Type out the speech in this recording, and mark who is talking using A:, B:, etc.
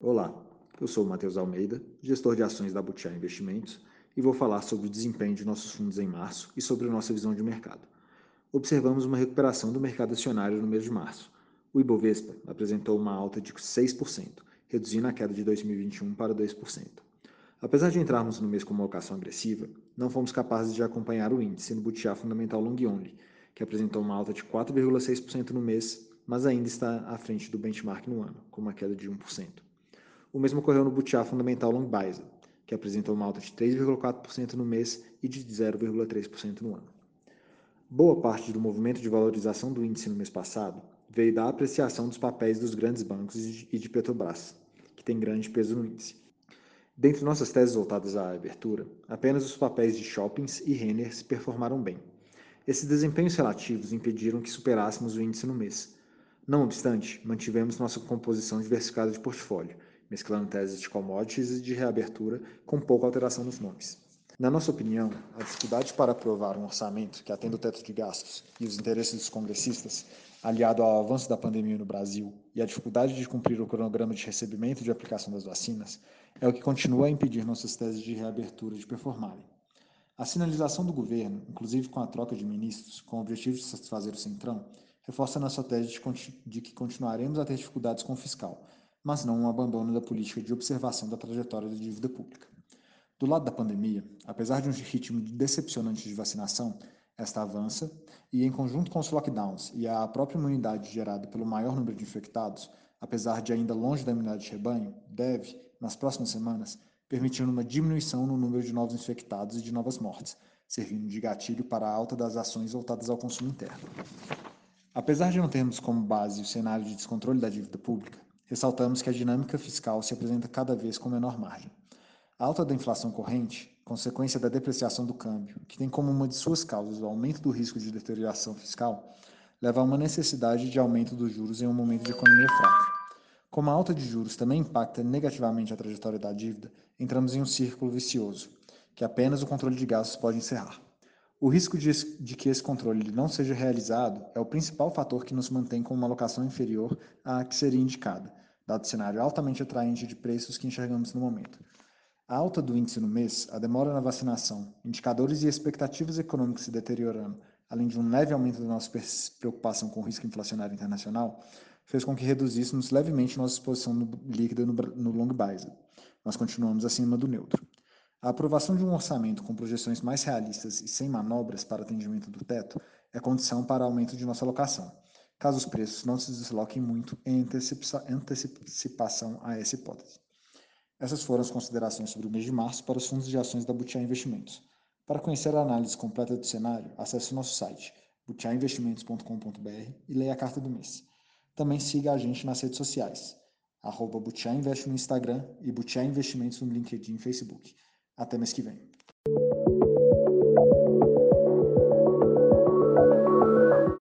A: Olá, eu sou o Matheus Almeida, gestor de ações da Butiá Investimentos, e vou falar sobre o desempenho de nossos fundos em março e sobre nossa visão de mercado. Observamos uma recuperação do mercado acionário no mês de março. O Ibovespa apresentou uma alta de 6%, reduzindo a queda de 2021 para 2%. Apesar de entrarmos no mês com uma alocação agressiva, não fomos capazes de acompanhar o índice no Butiá Fundamental Long Only, que apresentou uma alta de 4,6% no mês, mas ainda está à frente do benchmark no ano, com uma queda de 1%. O mesmo ocorreu no Butiá Fundamental Long Bison, que apresentou uma alta de 3,4% no mês e de 0,3% no ano. Boa parte do movimento de valorização do índice no mês passado veio da apreciação dos papéis dos grandes bancos e de Petrobras, que tem grande peso no índice. Dentre nossas teses voltadas à abertura, apenas os papéis de shoppings e Renner se performaram bem. Esses desempenhos relativos impediram que superássemos o índice no mês. Não obstante, mantivemos nossa composição diversificada de portfólio, mesclando teses de commodities e de reabertura com pouca alteração nos nomes. Na nossa opinião, a dificuldade para aprovar um orçamento que atenda o teto de gastos e os interesses dos congressistas, aliado ao avanço da pandemia no Brasil e a dificuldade de cumprir o cronograma de recebimento e de aplicação das vacinas, é o que continua a impedir nossas teses de reabertura de performarem. A sinalização do governo, inclusive com a troca de ministros, com o objetivo de satisfazer o Centrão, reforça nossa tese de, de que continuaremos a ter dificuldades com o fiscal, mas não um abandono da política de observação da trajetória da dívida pública. Do lado da pandemia, apesar de um ritmo decepcionante de vacinação, esta avança e, em conjunto com os lockdowns e a própria imunidade gerada pelo maior número de infectados, apesar de ainda longe da imunidade de rebanho, deve, nas próximas semanas, permitir uma diminuição no número de novos infectados e de novas mortes, servindo de gatilho para a alta das ações voltadas ao consumo interno. Apesar de não termos como base o cenário de descontrole da dívida pública, ressaltamos que a dinâmica fiscal se apresenta cada vez com menor margem. A alta da inflação corrente, consequência da depreciação do câmbio, que tem como uma de suas causas o aumento do risco de deterioração fiscal, leva a uma necessidade de aumento dos juros em um momento de economia fraca. Como a alta de juros também impacta negativamente a trajetória da dívida, entramos em um círculo vicioso, que apenas o controle de gastos pode encerrar. O risco de, de, que esse controle não seja realizado é o principal fator que nos mantém com uma alocação inferior à que seria indicada, dado o cenário altamente atraente de preços que enxergamos no momento. A alta do índice no mês, a demora na vacinação, indicadores e expectativas econômicas se deteriorando, além de um leve aumento da nossa preocupação com o risco inflacionário internacional, fez com que reduzíssemos levemente nossa exposição líquida no, no long base. Nós continuamos acima do neutro. A aprovação de um orçamento com projeções mais realistas e sem manobras para atendimento do teto é condição para aumento de nossa alocação, caso os preços não se desloquem muito em antecipação a essa hipótese. Essas foram as considerações sobre o mês de março para os fundos de ações da Butiá Investimentos. Para conhecer a análise completa do cenário, acesse o nosso site butiainvestimentos.com.br e leia a carta do mês. Também siga a gente nas redes sociais, arroba no Instagram e Butiá Investimentos no LinkedIn e Facebook. Até mês que vem.